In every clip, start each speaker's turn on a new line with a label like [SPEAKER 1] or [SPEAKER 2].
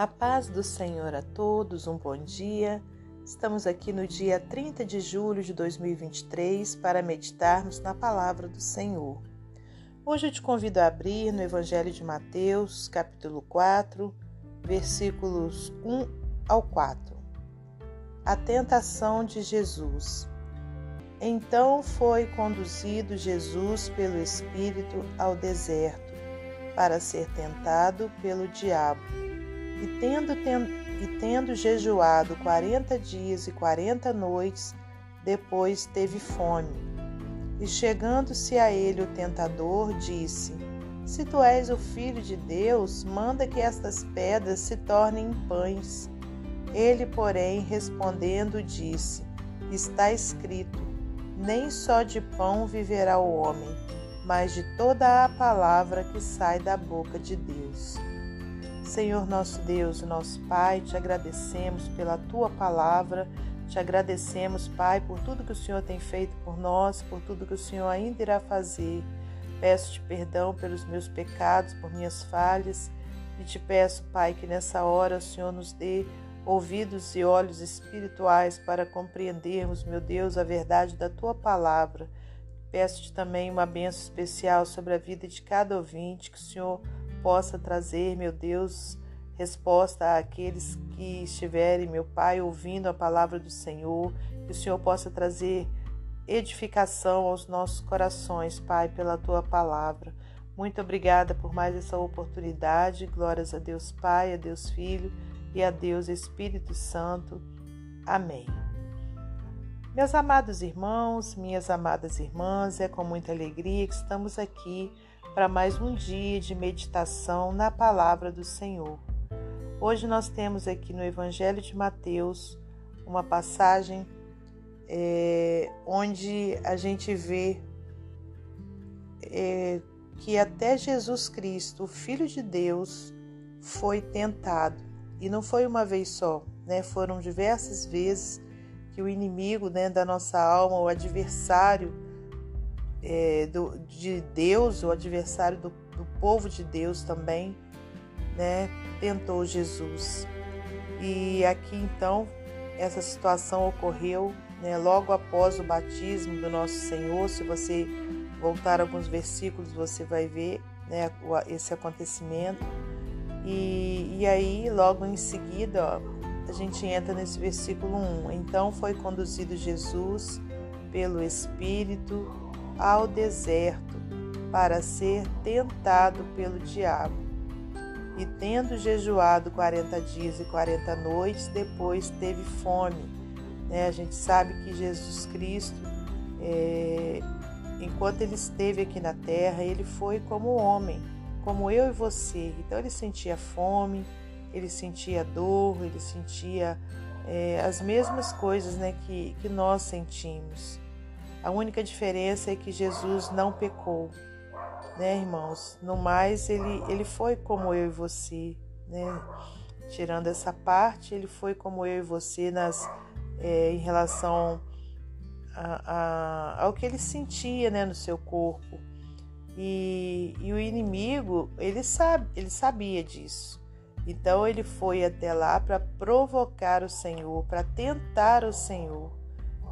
[SPEAKER 1] A paz do Senhor a todos, um bom dia. Estamos aqui no dia 30 de julho de 2023 para meditarmos na palavra do Senhor. Hoje eu te convido a abrir no Evangelho de Mateus, capítulo 4, versículos 1 ao 4. A tentação de Jesus. Então foi conduzido Jesus pelo Espírito ao deserto para ser tentado pelo diabo. E tendo, ten, e tendo jejuado quarenta dias e quarenta noites, depois teve fome. E chegando-se a ele o tentador, disse: Se tu és o filho de Deus, manda que estas pedras se tornem em pães. Ele, porém, respondendo, disse: Está escrito: Nem só de pão viverá o homem, mas de toda a palavra que sai da boca de Deus. Senhor nosso Deus nosso Pai, te agradecemos pela tua palavra, te agradecemos, Pai, por tudo que o Senhor tem feito por nós, por tudo que o Senhor ainda irá fazer. Peço-te perdão pelos meus pecados, por minhas falhas, e te peço, Pai, que nessa hora o Senhor nos dê ouvidos e olhos espirituais para compreendermos, meu Deus, a verdade da tua palavra. Peço-te também uma benção especial sobre a vida de cada ouvinte, que o Senhor possa trazer, meu Deus, resposta àqueles que estiverem, meu Pai, ouvindo a palavra do Senhor, que o Senhor possa trazer edificação aos nossos corações, Pai, pela tua palavra. Muito obrigada por mais essa oportunidade. Glórias a Deus Pai, a Deus Filho e a Deus Espírito Santo. Amém. Meus amados irmãos, minhas amadas irmãs, é com muita alegria que estamos aqui para mais um dia de meditação na palavra do Senhor. Hoje nós temos aqui no Evangelho de Mateus uma passagem é, onde a gente vê é, que até Jesus Cristo, o Filho de Deus, foi tentado. E não foi uma vez só, né? foram diversas vezes que o inimigo né, da nossa alma, o adversário, é, do, de Deus, o adversário do, do, povo de Deus também, né, tentou Jesus. E aqui então essa situação ocorreu né, logo após o batismo do nosso Senhor. Se você voltar alguns versículos, você vai ver né, esse acontecimento. E, e aí, logo em seguida, ó, a gente entra nesse versículo 1. Então foi conduzido Jesus pelo Espírito ao deserto para ser tentado pelo diabo. E tendo jejuado 40 dias e 40 noites, depois teve fome. Né? A gente sabe que Jesus Cristo, é, enquanto ele esteve aqui na terra, ele foi como homem, como eu e você. Então ele sentia fome, ele sentia dor, ele sentia é, as mesmas coisas né, que, que nós sentimos. A única diferença é que Jesus não pecou, né, irmãos? No mais, ele, ele foi como eu e você, né? Tirando essa parte, ele foi como eu e você nas, é, em relação a, a, ao que ele sentia né, no seu corpo. E, e o inimigo, ele, sabe, ele sabia disso. Então ele foi até lá para provocar o Senhor, para tentar o Senhor.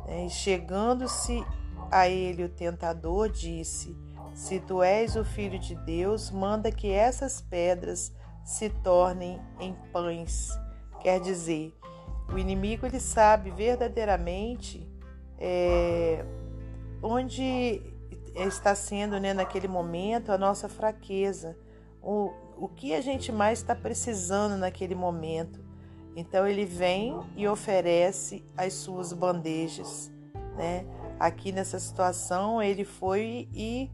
[SPEAKER 1] Né? E chegando-se a ele o tentador disse: Se tu és o filho de Deus, manda que essas pedras se tornem em pães. Quer dizer, o inimigo ele sabe verdadeiramente é, onde está sendo né, naquele momento a nossa fraqueza, o, o que a gente mais está precisando naquele momento. Então ele vem e oferece as suas bandejas, né? Aqui nessa situação, ele foi e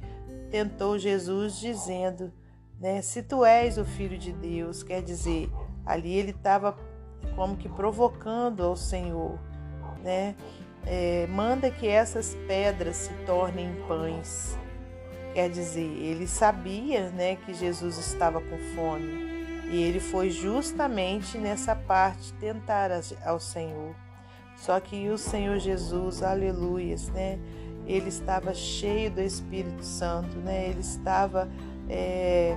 [SPEAKER 1] tentou Jesus dizendo, né, se tu és o filho de Deus, quer dizer, ali ele estava como que provocando ao Senhor, né? É, manda que essas pedras se tornem pães. Quer dizer, ele sabia, né, que Jesus estava com fome e ele foi justamente nessa parte tentar ao Senhor. Só que o Senhor Jesus, aleluias, né? Ele estava cheio do Espírito Santo, né? Ele estava é,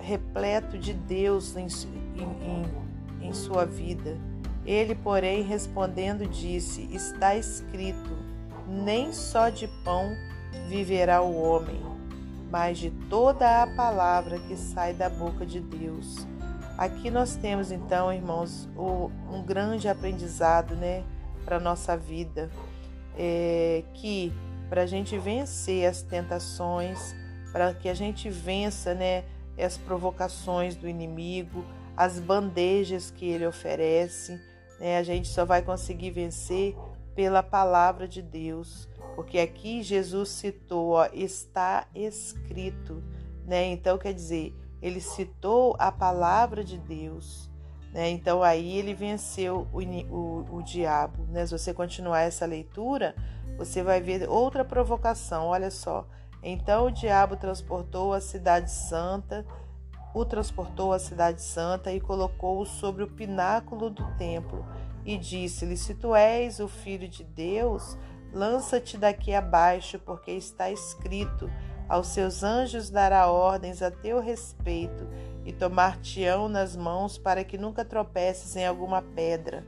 [SPEAKER 1] repleto de Deus em, em, em, sua vida. Ele, porém, respondendo, disse: Está escrito: Nem só de pão viverá o homem, mas de toda a palavra que sai da boca de Deus. Aqui nós temos então, irmãos, um grande aprendizado, né, para nossa vida, é, que para a gente vencer as tentações, para que a gente vença, né, as provocações do inimigo, as bandejas que ele oferece, né, a gente só vai conseguir vencer pela palavra de Deus, porque aqui Jesus citou, ó, está escrito, né? Então quer dizer, ele citou a palavra de Deus, né? Então aí ele venceu o, o, o diabo, né? Se você continuar essa leitura, você vai ver outra provocação. Olha só. Então o diabo transportou a cidade santa, o transportou à cidade santa e colocou-o sobre o pináculo do templo e disse-lhe: Se tu és o filho de Deus, lança-te daqui abaixo, porque está escrito: Aos seus anjos dará ordens a teu respeito e tomar-te-ão nas mãos para que nunca tropeces em alguma pedra.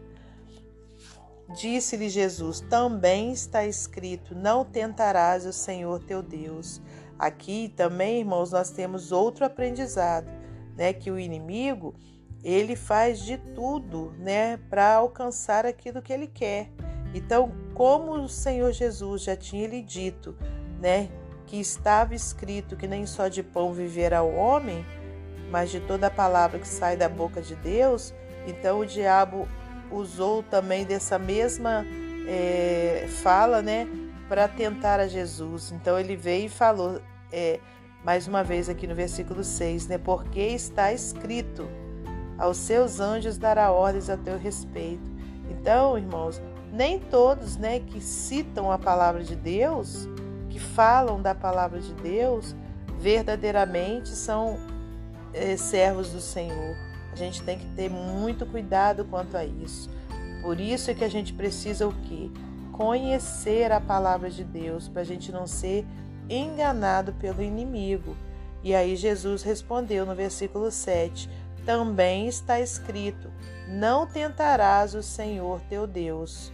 [SPEAKER 1] Disse-lhe Jesus: Também está escrito: Não tentarás o Senhor teu Deus. Aqui também, irmãos, nós temos outro aprendizado, né? Que o inimigo ele faz de tudo, né, para alcançar aquilo que ele quer. Então, como o Senhor Jesus já tinha lhe dito, né, que estava escrito que nem só de pão viverá o homem, mas de toda a palavra que sai da boca de Deus, então o diabo usou também dessa mesma é, fala, né, para tentar a Jesus. Então ele veio e falou, é, mais uma vez aqui no versículo 6, né, porque está escrito, aos seus anjos dará ordens a teu respeito. Então, irmãos, nem todos, né, que citam a palavra de Deus, que falam da palavra de Deus, verdadeiramente são é, servos do Senhor. A gente tem que ter muito cuidado quanto a isso. Por isso é que a gente precisa o quê? Conhecer a palavra de Deus, para a gente não ser enganado pelo inimigo. E aí Jesus respondeu no versículo 7: Também está escrito: Não tentarás o Senhor teu Deus.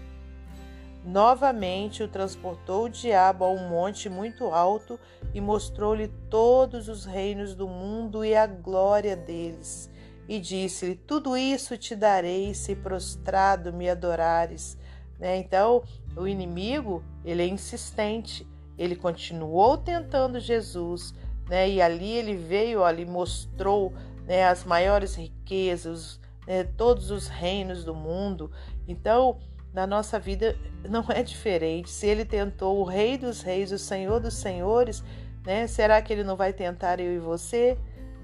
[SPEAKER 1] Novamente o transportou o diabo a um monte muito alto e mostrou-lhe todos os reinos do mundo e a glória deles e disse-lhe: Tudo isso te darei se prostrado me adorares. Né? Então, o inimigo ele é insistente. Ele continuou tentando Jesus, né? E ali ele veio, ali mostrou né, as maiores riquezas, né, todos os reinos do mundo. Então, na nossa vida não é diferente. Se ele tentou o Rei dos Reis, o Senhor dos Senhores, né? Será que ele não vai tentar eu e você?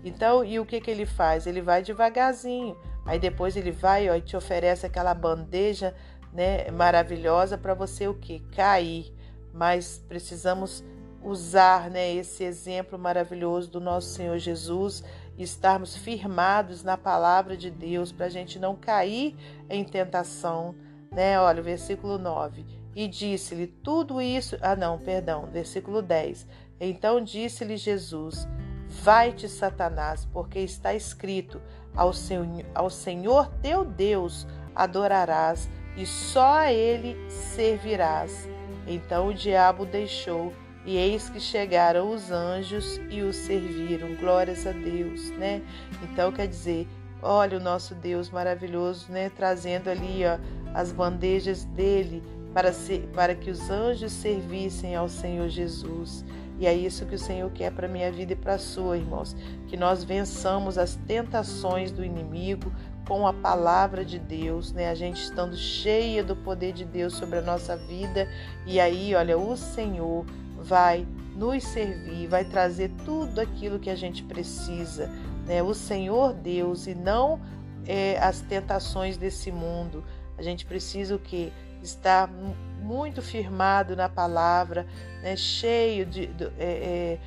[SPEAKER 1] Então, e o que, que ele faz? Ele vai devagarzinho. Aí depois ele vai ó, e te oferece aquela bandeja né, maravilhosa para você o que? Cair. Mas precisamos usar né, esse exemplo maravilhoso do nosso Senhor Jesus e estarmos firmados na palavra de Deus para a gente não cair em tentação. Né? Olha, o versículo 9. E disse-lhe tudo isso. Ah, não, perdão, versículo 10. Então disse-lhe Jesus: Vai-te, Satanás, porque está escrito: ao, seu, ao Senhor teu Deus adorarás e só a ele servirás. Então o diabo deixou, e eis que chegaram os anjos e o serviram. Glórias a Deus, né? Então quer dizer, olha o nosso Deus maravilhoso, né? Trazendo ali ó, as bandejas dele para, ser, para que os anjos servissem ao Senhor Jesus. E é isso que o Senhor quer para a minha vida e para a sua, irmãos. Que nós vençamos as tentações do inimigo com a palavra de Deus, né? A gente estando cheia do poder de Deus sobre a nossa vida. E aí, olha, o Senhor vai nos servir, vai trazer tudo aquilo que a gente precisa, né? O Senhor Deus e não é, as tentações desse mundo. A gente precisa o que? Estar muito firmado na palavra, né, cheio de, é, é,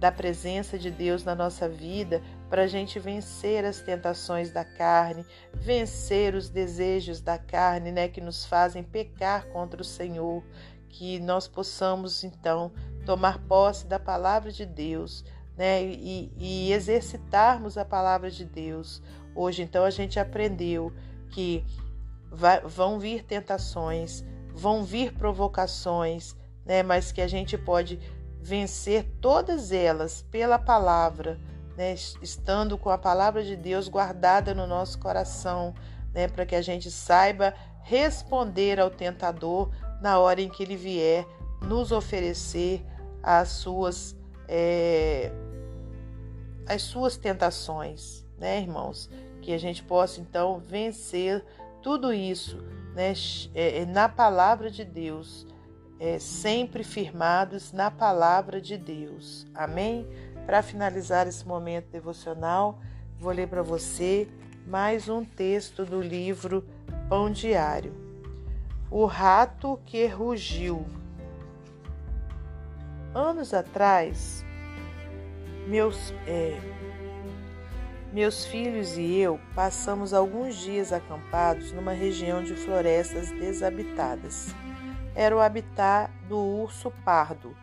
[SPEAKER 1] da presença de Deus na nossa vida, para a gente vencer as tentações da carne, vencer os desejos da carne, né, que nos fazem pecar contra o Senhor, que nós possamos então tomar posse da palavra de Deus, né, e, e exercitarmos a palavra de Deus. Hoje, então, a gente aprendeu que vai, vão vir tentações, vão vir provocações, né, mas que a gente pode vencer todas elas pela palavra, né, estando com a palavra de Deus guardada no nosso coração, né, para que a gente saiba responder ao tentador na hora em que ele vier nos oferecer as suas é, as suas tentações, né, irmãos? Que a gente possa então vencer tudo isso, né, é, é, na palavra de Deus, é, sempre firmados na palavra de Deus. Amém? Para finalizar esse momento devocional, vou ler para você mais um texto do livro Pão Diário. O rato que rugiu. Anos atrás, meus, é, meus filhos e eu passamos alguns dias acampados numa região de florestas desabitadas. Era o habitat do urso pardo,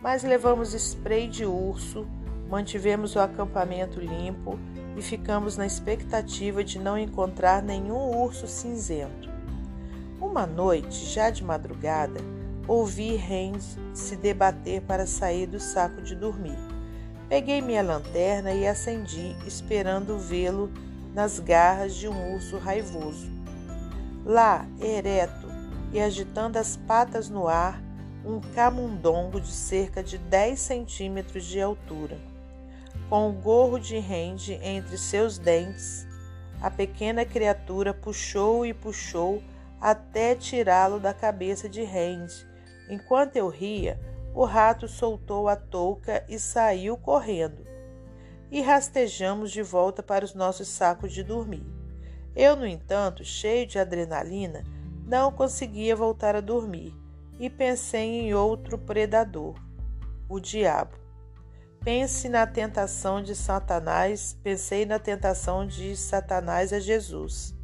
[SPEAKER 1] mas levamos spray de urso, mantivemos o acampamento limpo e ficamos na expectativa de não encontrar nenhum urso cinzento. Uma noite, já de madrugada, ouvi Hans se debater para sair do saco de dormir. Peguei minha lanterna e acendi, esperando vê-lo nas garras de um urso raivoso. Lá, ereto e agitando as patas no ar, um camundongo de cerca de 10 centímetros de altura. Com o gorro de rende entre seus dentes, a pequena criatura puxou e puxou até tirá-lo da cabeça de rende Enquanto eu ria, o rato soltou a touca e saiu correndo. E rastejamos de volta para os nossos sacos de dormir. Eu, no entanto, cheio de adrenalina, não conseguia voltar a dormir e pensei em outro predador, o diabo. Pense na tentação de Satanás, pensei na tentação de Satanás a Jesus.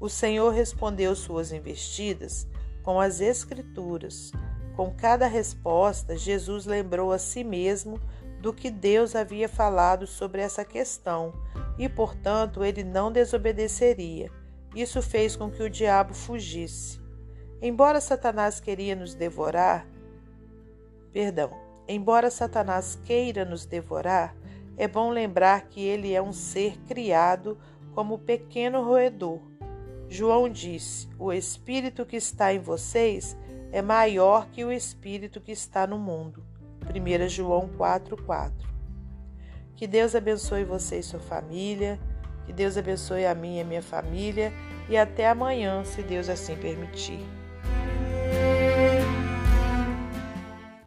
[SPEAKER 1] O Senhor respondeu suas investidas com as Escrituras. Com cada resposta, Jesus lembrou a si mesmo do que Deus havia falado sobre essa questão e, portanto, ele não desobedeceria. Isso fez com que o diabo fugisse. Embora Satanás queria nos devorar, perdão, embora Satanás queira nos devorar, é bom lembrar que ele é um ser criado como pequeno roedor João disse: O espírito que está em vocês é maior que o espírito que está no mundo. 1 João 4:4. Que Deus abençoe você e sua família, que Deus abençoe a mim e a minha família e até amanhã, se Deus assim permitir.